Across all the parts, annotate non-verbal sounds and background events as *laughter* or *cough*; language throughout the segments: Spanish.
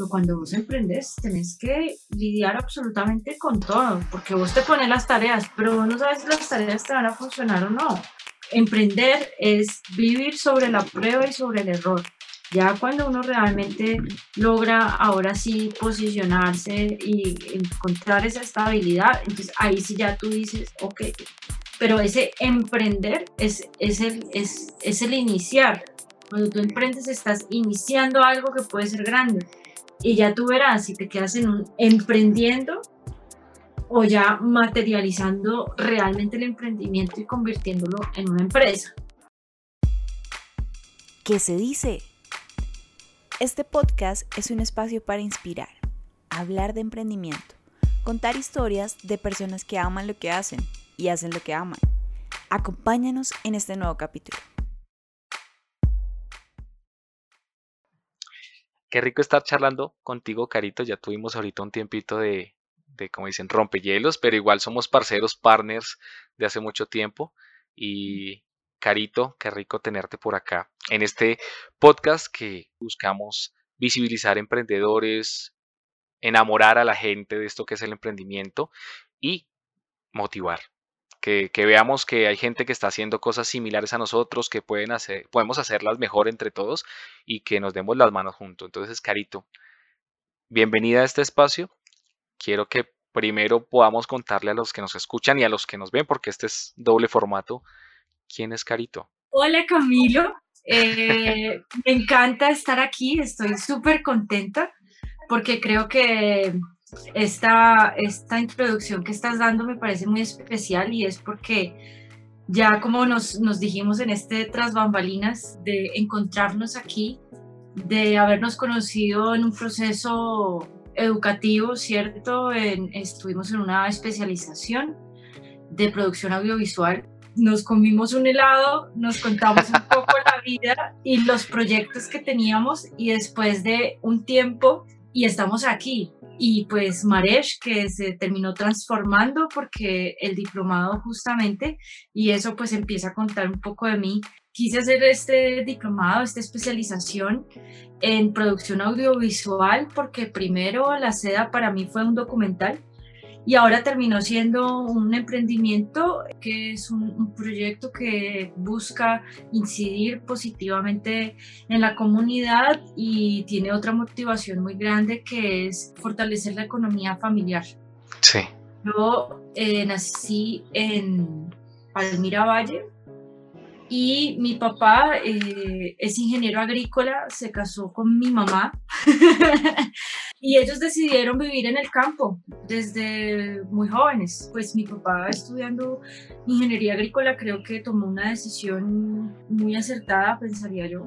Pero cuando vos emprendes, tenés que lidiar absolutamente con todo, porque vos te pones las tareas, pero vos no sabes si las tareas te van a funcionar o no. Emprender es vivir sobre la prueba y sobre el error. Ya cuando uno realmente logra ahora sí posicionarse y encontrar esa estabilidad, entonces ahí sí ya tú dices, ok, pero ese emprender es, es, el, es, es el iniciar. Cuando tú emprendes estás iniciando algo que puede ser grande y ya tú verás si te quedas en un emprendiendo o ya materializando realmente el emprendimiento y convirtiéndolo en una empresa. ¿Qué se dice? Este podcast es un espacio para inspirar, hablar de emprendimiento, contar historias de personas que aman lo que hacen y hacen lo que aman. Acompáñanos en este nuevo capítulo. Qué rico estar charlando contigo, Carito. Ya tuvimos ahorita un tiempito de, de como dicen, rompehielos, pero igual somos parceros, partners de hace mucho tiempo. Y Carito, qué rico tenerte por acá en este podcast que buscamos visibilizar emprendedores, enamorar a la gente de esto que es el emprendimiento y motivar. Que, veamos que hay gente que está haciendo cosas similares a nosotros, que pueden hacer, podemos hacerlas mejor entre todos y que nos demos las manos juntos. Entonces, Carito, bienvenida a este espacio. Quiero que primero podamos contarle a los que nos escuchan y a los que nos ven, porque este es doble formato, ¿Quién es Carito? Hola Camilo, eh, me encanta estar aquí, estoy súper contenta porque creo que esta, esta introducción que estás dando me parece muy especial y es porque ya como nos, nos dijimos en este tras bambalinas de encontrarnos aquí, de habernos conocido en un proceso educativo, ¿cierto? estuvimos en una especialización de producción audiovisual nos comimos un helado, nos contamos un poco la *laughs* vida y los proyectos que teníamos y después de un tiempo y estamos aquí. Y pues Maresh, que se terminó transformando porque el diplomado justamente, y eso pues empieza a contar un poco de mí. Quise hacer este diplomado, esta especialización en producción audiovisual porque primero la seda para mí fue un documental y ahora terminó siendo un emprendimiento que es un, proyecto que busca incidir positivamente en la comunidad y tiene otra motivación muy grande que es fortalecer la economía familiar. Sí. Yo eh, nací en Palmira Valle, y mi papá eh, es ingeniero agrícola, se casó con mi mamá *laughs* y ellos decidieron vivir en el campo desde muy jóvenes. Pues mi papá estudiando ingeniería agrícola creo que tomó una decisión muy acertada, pensaría yo.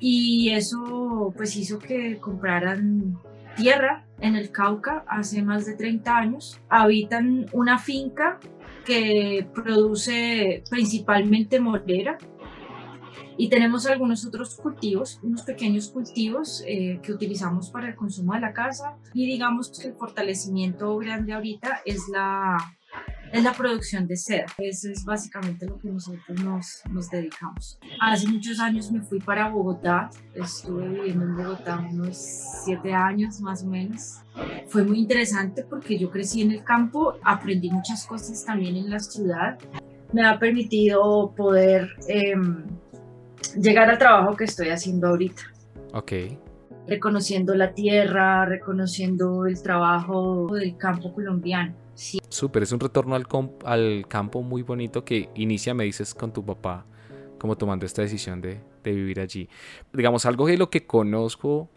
Y eso pues hizo que compraran tierra en el Cauca hace más de 30 años. Habitan una finca que produce principalmente molera y tenemos algunos otros cultivos, unos pequeños cultivos eh, que utilizamos para el consumo de la casa y digamos que el fortalecimiento grande ahorita es la, es la producción de seda. Eso es básicamente lo que nosotros nos, nos dedicamos. Hace muchos años me fui para Bogotá, estuve viviendo en Bogotá unos siete años más o menos. Fue muy interesante porque yo crecí en el campo, aprendí muchas cosas también en la ciudad. Me ha permitido poder... Eh, llegar al trabajo que estoy haciendo ahorita. Ok. Reconociendo la tierra, reconociendo el trabajo del campo colombiano. Sí. Súper, es un retorno al, al campo muy bonito que inicia, me dices, con tu papá, como tomando esta decisión de, de vivir allí. Digamos, algo de lo que conozco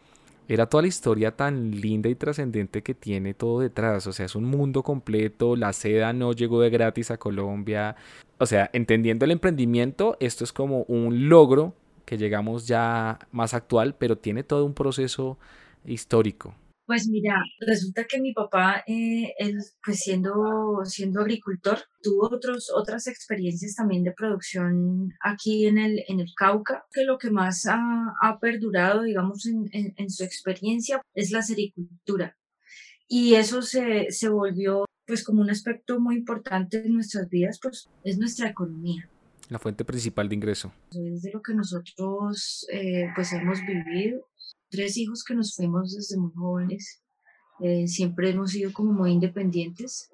era toda la historia tan linda y trascendente que tiene todo detrás. O sea, es un mundo completo. La seda no llegó de gratis a Colombia. O sea, entendiendo el emprendimiento, esto es como un logro que llegamos ya más actual, pero tiene todo un proceso histórico. Pues mira, resulta que mi papá, eh, él, pues siendo, siendo agricultor, tuvo otros, otras experiencias también de producción aquí en el, en el Cauca, que lo que más ha, ha perdurado, digamos, en, en, su experiencia es la sericultura. Y eso se, se volvió pues como un aspecto muy importante en nuestras vidas, pues es nuestra economía. La fuente principal de ingreso. Es de lo que nosotros eh, pues hemos vivido tres hijos que nos fuimos desde muy jóvenes. Eh, siempre hemos sido como muy independientes.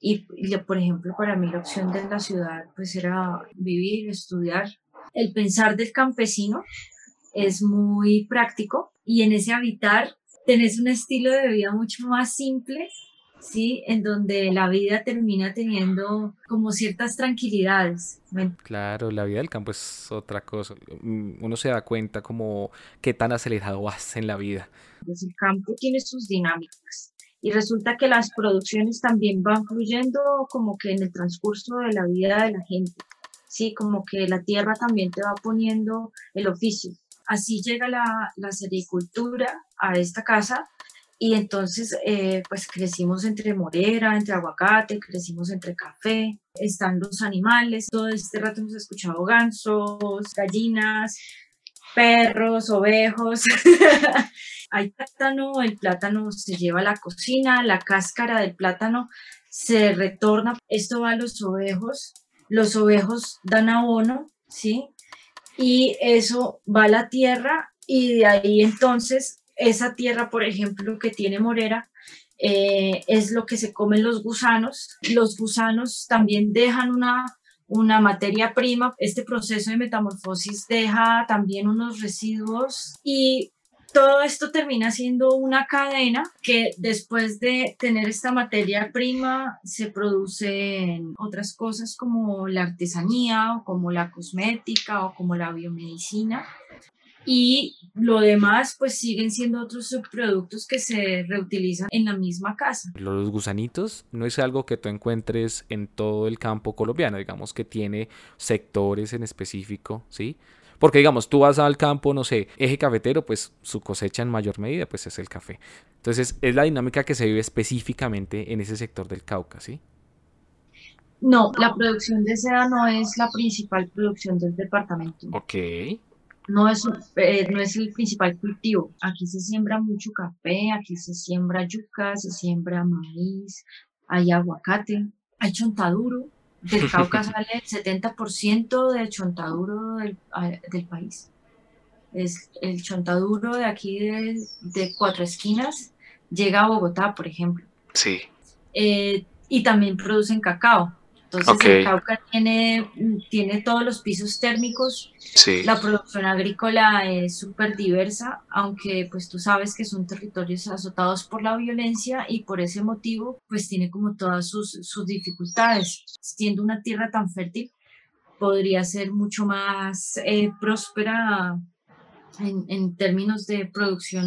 Y, por ejemplo, para mí la opción de la ciudad pues era vivir, estudiar. El pensar del campesino es muy práctico y en ese habitar tenés un estilo de vida mucho más simple ¿sí? En donde la vida termina teniendo como ciertas tranquilidades. Claro, la vida del campo es otra cosa. Mm, uno se da cuenta como qué tan acelerado vas en la vida. Pues el campo tiene sus dinámicas y resulta que las producciones también van fluyendo como que en el transcurso de la vida de la gente. Sí, como que la tierra también te va poniendo el oficio. Así llega la, la sericultura a esta casa y entonces, eh, pues crecimos entre morera, entre aguacate, crecimos entre café, están los animales, todo este rato hemos escuchado gansos, gallinas, perros, ovejos. *laughs* Hay plátano, el plátano se lleva a la cocina, la cáscara del plátano se retorna, esto va a los ovejos, los ovejos dan abono, ¿sí? Y eso va a la tierra y de ahí entonces esa tierra, por ejemplo, que tiene morera, eh, es lo que se comen los gusanos. Los gusanos también dejan una, una materia prima. Este proceso de metamorfosis deja también unos residuos y todo esto termina siendo una cadena que después de tener esta materia prima se producen otras cosas como la artesanía o como la cosmética o como la biomedicina y lo demás pues siguen siendo otros subproductos que se reutilizan en la misma casa. Los gusanitos no es algo que tú encuentres en todo el campo colombiano, digamos que tiene sectores en específico, ¿sí? Porque digamos, tú vas al campo, no sé, eje cafetero, pues su cosecha en mayor medida pues es el café. Entonces es la dinámica que se vive específicamente en ese sector del Cauca, ¿sí? No, la producción de seda no es la principal producción del departamento. Ok no es, eh, no es el principal cultivo. Aquí se siembra mucho café, aquí se siembra yuca, se siembra maíz, hay aguacate, hay chontaduro. Del *laughs* Cauca sale el 70% del chontaduro del, del, país. Es el chontaduro de aquí de, de, Cuatro Esquinas llega a Bogotá, por ejemplo. Sí. Eh, y también producen cacao. Entonces el Cauca tiene, tiene todos los pisos térmicos. La producción agrícola es súper diversa, aunque pues tú sabes que son territorios azotados por la violencia y por ese motivo pues tiene como todas sus, sus dificultades. Siendo una tierra tan fértil, podría ser mucho más eh, próspera en, en, términos de producción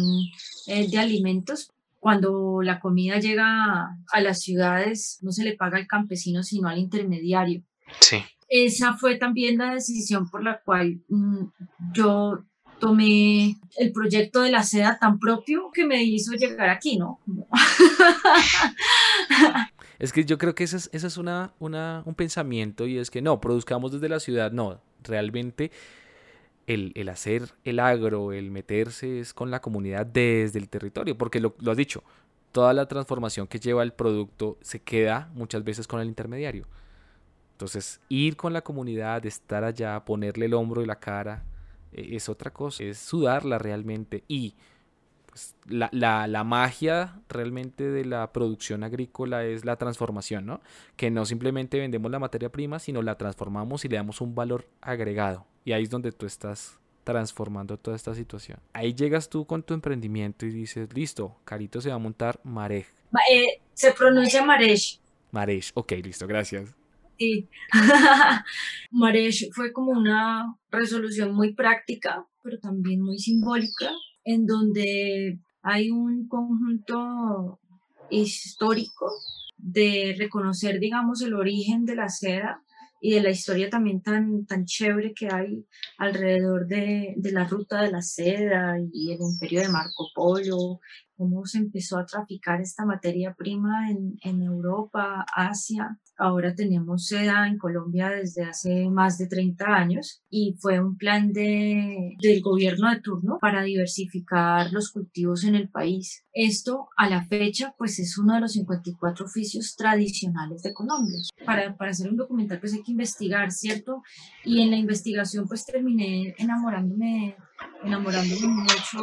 eh, de alimentos, cuando la comida llega a las ciudades, no se le paga al campesino, sino al intermediario. Sí. Esa fue también la decisión por la cual mm, yo tomé el proyecto de la seda tan propio que me hizo llegar aquí, ¿no? *laughs* es que yo creo que ese es, es una, una, un pensamiento y es que no, produzcamos desde la ciudad, no, realmente el, hacer el agro, el meterse es con la comunidad desde el territorio, porque lo, lo has dicho, toda la transformación que lleva el producto se queda muchas veces con el intermediario. Entonces, ir con la comunidad, estar allá, ponerle el hombro y la cara, e, es otra cosa, es sudarla realmente. Y la, la, la, magia realmente de la producción agrícola es la transformación, ¿no? Que no simplemente vendemos la materia prima, sino la transformamos y le damos un valor agregado. Y ahí es donde tú estás transformando toda esta situación. Ahí llegas tú con tu emprendimiento y dices, listo, Carito se va a montar Marej. Eh, se pronuncia Marej. Marej, ok, listo, gracias. Sí. *laughs* Marej fue como una resolución muy práctica, pero también muy simbólica, en donde hay un conjunto histórico de reconocer, digamos, el origen de la seda y de la historia también tan, tan chévere que hay alrededor de, de la ruta de la seda y el imperio de Marco Polo, cómo se empezó a traficar esta materia prima en, en Europa, Asia, Ahora tenemos seda en Colombia desde hace más de 30 años y fue un plan de, del gobierno de turno para diversificar los cultivos en el país. Esto a la fecha pues es uno de los 54 oficios tradicionales de Colombia. Para, para hacer un documental pues hay que investigar, ¿cierto? Y en la investigación pues terminé enamorándome enamorándome mucho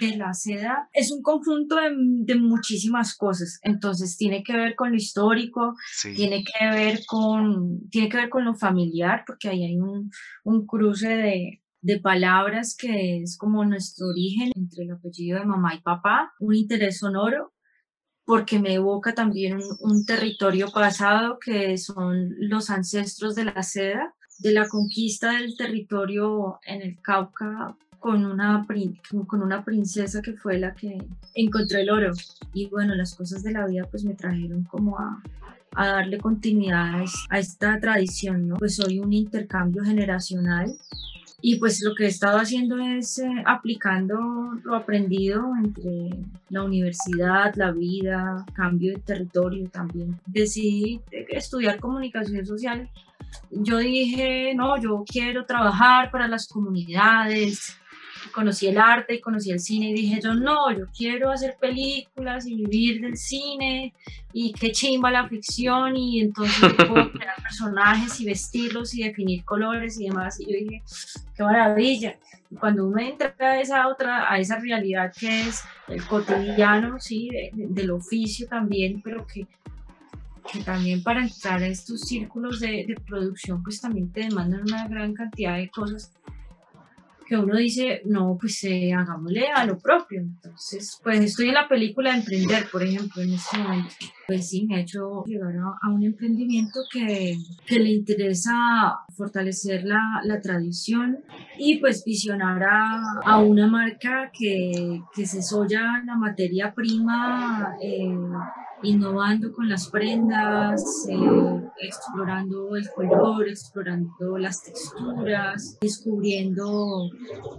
de la seda. Es un conjunto de, muchísimas cosas, entonces tiene que ver con lo histórico, tiene que ver con, tiene que ver con lo familiar, porque ahí hay un, un cruce de, de palabras que es como nuestro origen entre el apellido de mamá y papá, un interés sonoro, porque me evoca también un, un territorio pasado que son los ancestros de la seda, de la conquista del territorio en el Cauca con una, con una princesa que fue la que encontró el oro. Y bueno, las cosas de la vida pues me trajeron como a, a darle continuidad a esta tradición, ¿no? Pues soy un intercambio generacional y pues lo que he estado haciendo es eh, aplicando lo aprendido entre la universidad, la vida, cambio de territorio también. Decidí estudiar comunicación social. Yo dije, no, yo quiero trabajar para las comunidades, conocí el arte y conocí el cine y dije yo no, yo quiero hacer películas y vivir del cine y qué chimba la ficción y entonces puedo *laughs* crear personajes y vestirlos y definir colores y demás. Y yo dije qué maravilla cuando uno entra a esa otra a esa realidad que es el cotidiano sí del oficio también pero que que también para entrar a estos círculos de, de producción pues también te demandan una gran cantidad de cosas que uno dice, no, pues eh, hagámosle a lo propio. Entonces, pues estoy en la película de Emprender, por ejemplo, en este momento. Pues sí, me ha hecho llegar a, un emprendimiento que, que, le interesa fortalecer la, la tradición y pues visionar a, a una marca que, que, se soya la materia prima. Eh, innovando con las prendas, eh, explorando el color, explorando las texturas, descubriendo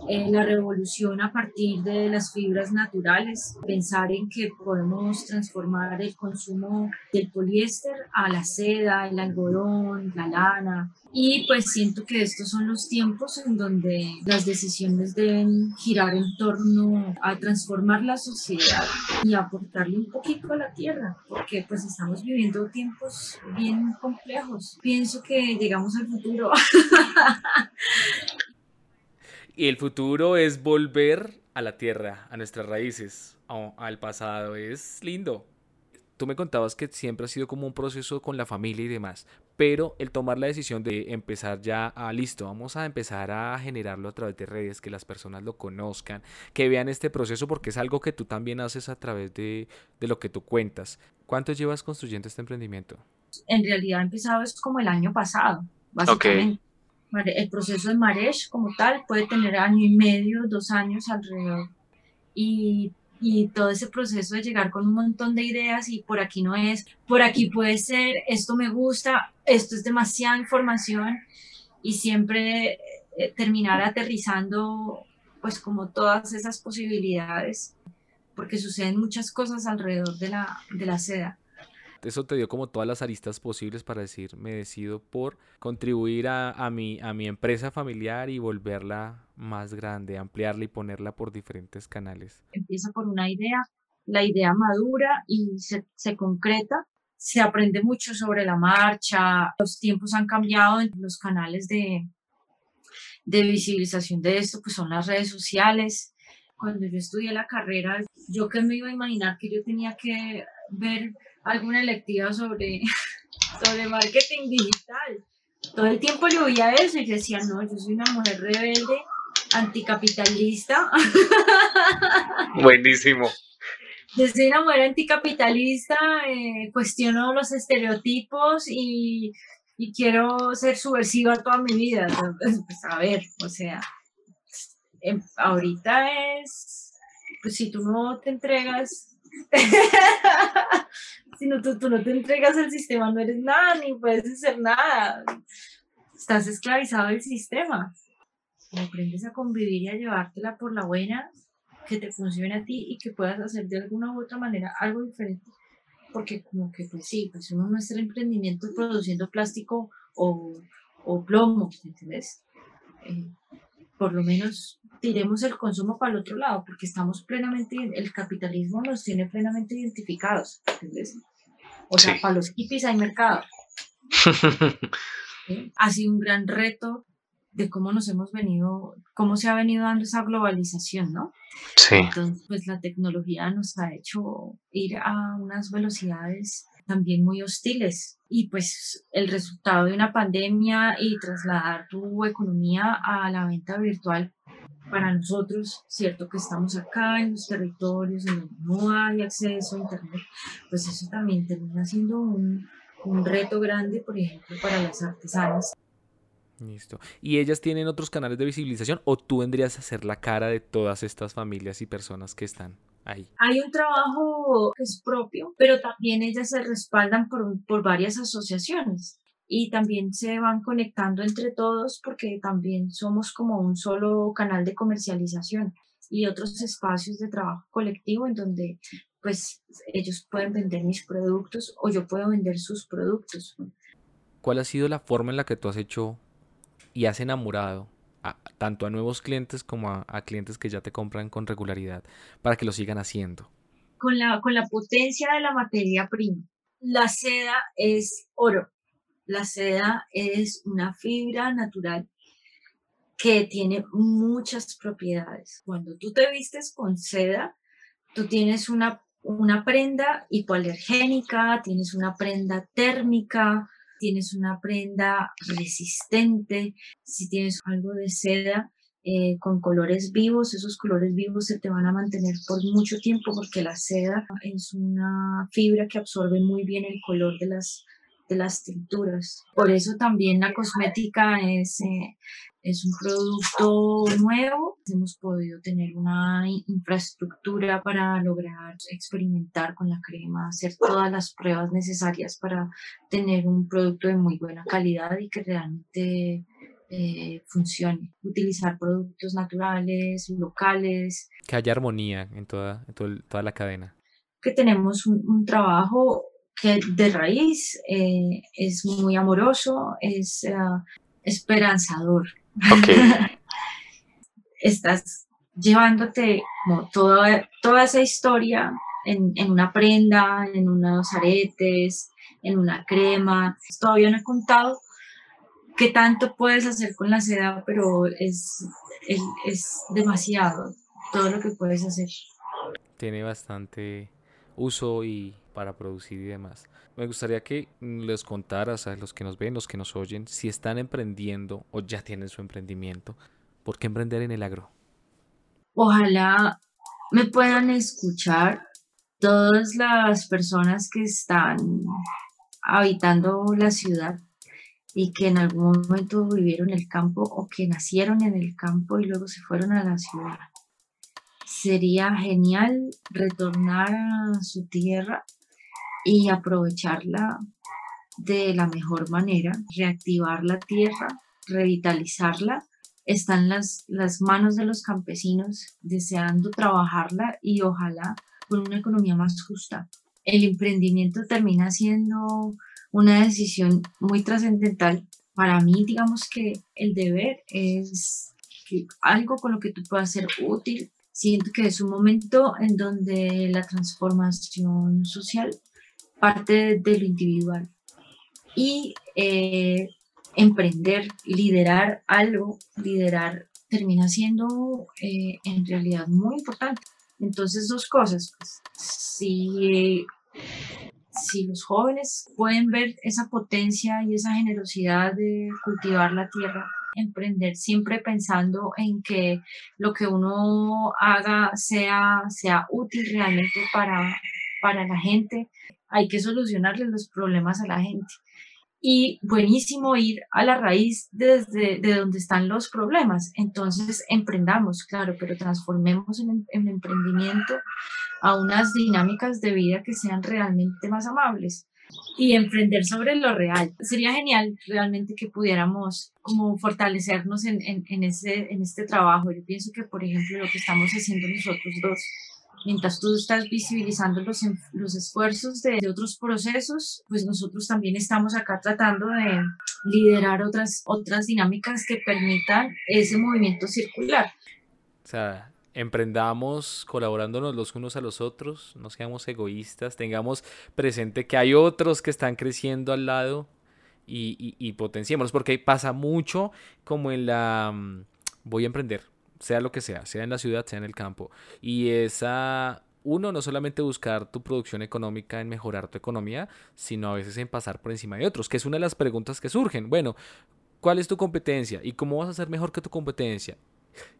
eh, la revolución a partir de las fibras naturales, pensar en que podemos transformar el consumo del poliéster a la seda, el algodón, la lana, y pues siento que estos son los tiempos en donde las decisiones deben girar en torno a transformar la sociedad y aportarle un poquito a la tierra, porque pues estamos viviendo tiempos bien complejos. Pienso que llegamos al futuro. *laughs* y el futuro es volver a la tierra, a nuestras raíces, al pasado. Es lindo. Tú me contabas que siempre ha sido como un proceso con la familia y demás, pero el tomar la decisión de empezar ya a, listo, vamos a empezar a generarlo a través de redes, que las personas lo conozcan, que vean este proceso, porque es algo que tú también haces a través de, de lo que tú cuentas. ¿Cuánto llevas construyendo este emprendimiento? En realidad empezado es como el año pasado, básicamente. El proceso de Maresh como tal puede tener año y medio, dos años alrededor. Y y todo ese proceso de llegar con un montón de ideas y por aquí no es, por aquí puede ser, esto me gusta, esto es demasiada información y siempre eh, terminar aterrizando pues como todas esas posibilidades porque suceden muchas cosas alrededor de la, de la seda eso te dio como todas las aristas posibles para decir, me decido por contribuir a, a, mi, a mi empresa familiar y volverla más grande, ampliarla y ponerla por diferentes canales. Empieza por una idea, la idea madura y se, se concreta, se aprende mucho sobre la marcha, los tiempos han cambiado en los canales de, de visibilización de esto, pues son las redes sociales. Cuando yo estudié la carrera, yo que me iba a imaginar que yo tenía que ver alguna electiva sobre, *laughs* sobre marketing digital. Todo el tiempo le oía eso y decía, no, yo soy una mujer rebelde, anticapitalista. *laughs* Buenísimo. Yo soy una mujer anticapitalista, eh, cuestiono los estereotipos y, y, quiero ser subversiva toda mi vida. Pues, a ver, o sea, em, ahorita es, pues si tú no te entregas *laughs* si no, tú, tú, no te entregas al sistema, no eres nada, ni puedes hacer nada. Estás esclavizado del sistema. aprendes a convivir y a llevártela por la buena, que te funcione a ti y que puedas hacer de alguna u otra manera algo diferente. Porque como que, pues sí, pues uno no es el emprendimiento produciendo plástico o, o plomo, ¿entiendes? Eh, por lo menos tiremos el consumo para el otro lado, porque estamos plenamente, el capitalismo nos tiene plenamente identificados. O sea, para los hippies hay mercado. *laughs* Ha sido un gran reto de cómo nos hemos venido, cómo se ha venido dando esa globalización, ¿no? Sí. Entonces, pues la tecnología nos ha hecho ir a unas velocidades también muy hostiles y pues el resultado de una pandemia y trasladar tu economía a la venta virtual para nosotros, cierto que estamos acá en los territorios en donde no hay acceso a internet, pues eso también termina siendo un, un reto grande, por ejemplo, para las artesanas. Listo. ¿Y ellas tienen otros canales de visibilización o tú vendrías a ser la cara de todas estas familias y personas que están ahí? Hay un trabajo que es propio, pero también ellas se respaldan por, por varias asociaciones y también se van conectando entre todos porque también somos como un solo canal de comercialización y otros espacios de trabajo colectivo en donde pues ellos pueden vender mis productos o yo puedo vender sus productos. ¿Cuál ha sido la forma en la que tú has hecho y has enamorado tanto a nuevos clientes como a, a, clientes que ya te compran con regularidad para que lo sigan haciendo? Con la, con la potencia de la materia prima. La seda es oro. La seda es una fibra natural que tiene muchas propiedades. Cuando tú te vistes con seda, tú tienes una, una prenda hipoalergénica, tienes una prenda térmica, tienes una prenda resistente, si tienes algo de seda eh, con colores vivos, esos colores vivos se te van a mantener por mucho tiempo porque la seda es una fibra que absorbe muy bien el color de las, de las tinturas. Por eso también la cosmética es, eh, es un producto nuevo. Hemos podido tener una infraestructura para lograr experimentar con la crema, hacer todas las pruebas necesarias para tener un producto de muy buena calidad y que realmente eh, funcione. Utilizar productos naturales, locales. Que haya armonía en toda, en toda la cadena. Que tenemos un, un trabajo que de raíz eh, es muy amoroso, es uh, esperanzador. Okay. *laughs* Estás llevándote como toda, toda esa historia en, en, una prenda, en unos aretes, en una crema. Todavía no he contado qué tanto puedes hacer con la seda, pero es, es, es demasiado todo lo que puedes hacer. Tiene bastante uso y para producir y demás. Me gustaría que les contaras a los que nos ven, los que nos oyen, si están emprendiendo o ya tienen su emprendimiento, ¿por qué emprender en el agro? Ojalá me puedan escuchar todas las personas que están habitando la ciudad y que en algún momento vivieron el campo o que nacieron en el campo y luego se fueron a la ciudad. Sería genial retornar a su tierra y aprovecharla de la mejor manera, reactivar la tierra, revitalizarla. Están las, las manos de los campesinos deseando trabajarla y ojalá con una economía más justa. El emprendimiento termina siendo una decisión muy trascendental. Para mí, digamos que el deber es que algo con lo que tú puedas ser útil. Siento que es un momento en donde la transformación social parte de lo individual. Y eh, emprender, liderar algo, liderar termina siendo eh, en realidad muy importante. Entonces, dos cosas. Pues, si, si los jóvenes pueden ver esa potencia y esa generosidad de cultivar la tierra, emprender siempre pensando en que lo que uno haga sea, sea útil realmente para, para la gente, hay que solucionarle los problemas a la gente. Y buenísimo ir a la raíz desde de donde están los problemas. Entonces, emprendamos, claro, pero transformemos en, en emprendimiento a unas dinámicas de vida que sean realmente más amables y emprender sobre lo real. Sería genial realmente que pudiéramos como fortalecernos en, en, ese, en este trabajo. Yo pienso que, por ejemplo, lo que estamos haciendo nosotros dos mientras tú estás visibilizando los, los esfuerzos de, otros procesos, pues nosotros también estamos acá tratando de liderar otras, otras dinámicas que permitan ese movimiento circular. O sea, emprendamos colaborándonos los unos a los otros, no seamos egoístas, tengamos presente que hay otros que están creciendo al lado y, y, potenciémoslos, porque pasa mucho como en la... Mm, voy a emprender, sea lo que sea, sea en la ciudad, sea en el campo. Y esa uno, no solamente buscar tu producción económica en mejorar tu economía, sino a veces en pasar por encima de otros, que es una de las preguntas que surgen. Bueno, ¿cuál es tu competencia? ¿Y cómo vas a ser mejor que tu competencia?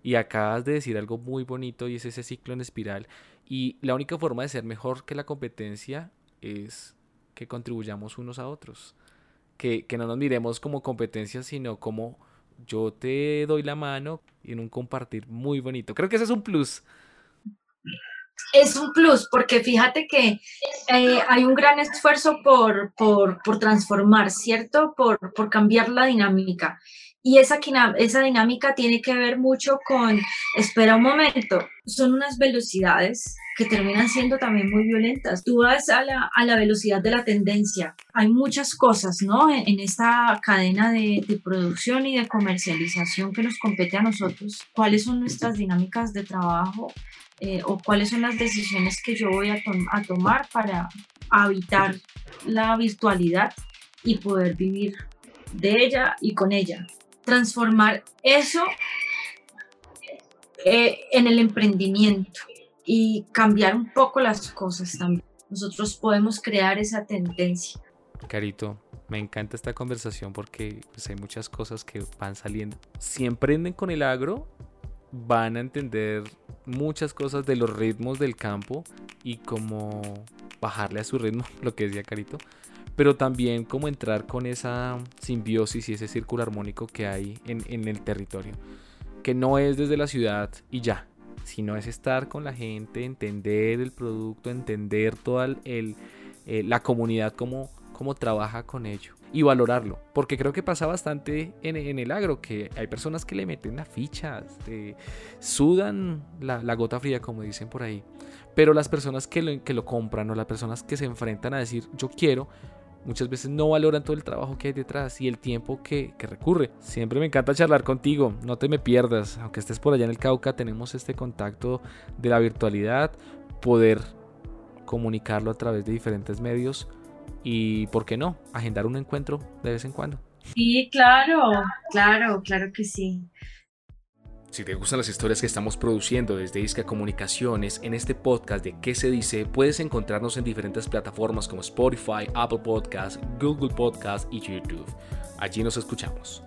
Y acabas de decir algo muy bonito y es ese ciclo en espiral. Y la única forma de ser mejor que la competencia es que contribuyamos unos a otros. Que, que no nos miremos como competencia, sino como yo te doy la mano en un compartir muy bonito. Creo que ese es un plus es un plus, porque fíjate que eh, hay un gran esfuerzo por, por, por transformar, ¿cierto? Por, por, cambiar la dinámica. Y esa, esa dinámica tiene que ver mucho con, espera un momento, son unas velocidades que terminan siendo también muy violentas. Tú vas a la, a la velocidad de la tendencia. Hay muchas cosas, ¿no? En, en esta cadena de, de, producción y de comercialización que nos compete a nosotros. ¿Cuáles son nuestras dinámicas de trabajo? Eh, o cuáles son las decisiones que yo voy a, a tomar para habitar la virtualidad y poder vivir de ella y con ella. Transformar eso eh, en el emprendimiento y cambiar un poco las cosas también. Nosotros podemos crear esa tendencia. Carito, me encanta esta conversación porque pues, hay muchas cosas que van saliendo. Si emprenden con el agro, van a entender muchas cosas de los ritmos del campo y cómo bajarle a su ritmo, *laughs* lo que decía Carito, pero también cómo entrar con esa simbiosis y ese círculo armónico que hay en, el territorio, que no es desde la ciudad y ya, sino es estar con la gente, entender el producto, entender toda el, eh, la comunidad, cómo, cómo trabaja con ello y valorarlo. Porque creo que pasa bastante en, el agro, que hay personas que le meten la ficha, sudan la, gota fría, como dicen por ahí. Pero las personas que lo, que lo compran o las personas que se enfrentan a decir yo quiero, muchas veces no valoran todo el trabajo que hay detrás y el tiempo que, que, recurre. Siempre me encanta charlar contigo, no te me pierdas, aunque estés por allá en el Cauca, tenemos este contacto de la virtualidad, poder comunicarlo a través de diferentes medios y, ¿por qué no?, agendar un encuentro de vez en cuando. Sí, claro, claro, claro que sí. Si te gustan las historias que estamos produciendo desde Isca Comunicaciones en este podcast de ¿Qué se dice? Puedes encontrarnos en diferentes plataformas como Spotify, Apple Podcasts, Google Podcasts y YouTube. Allí nos escuchamos.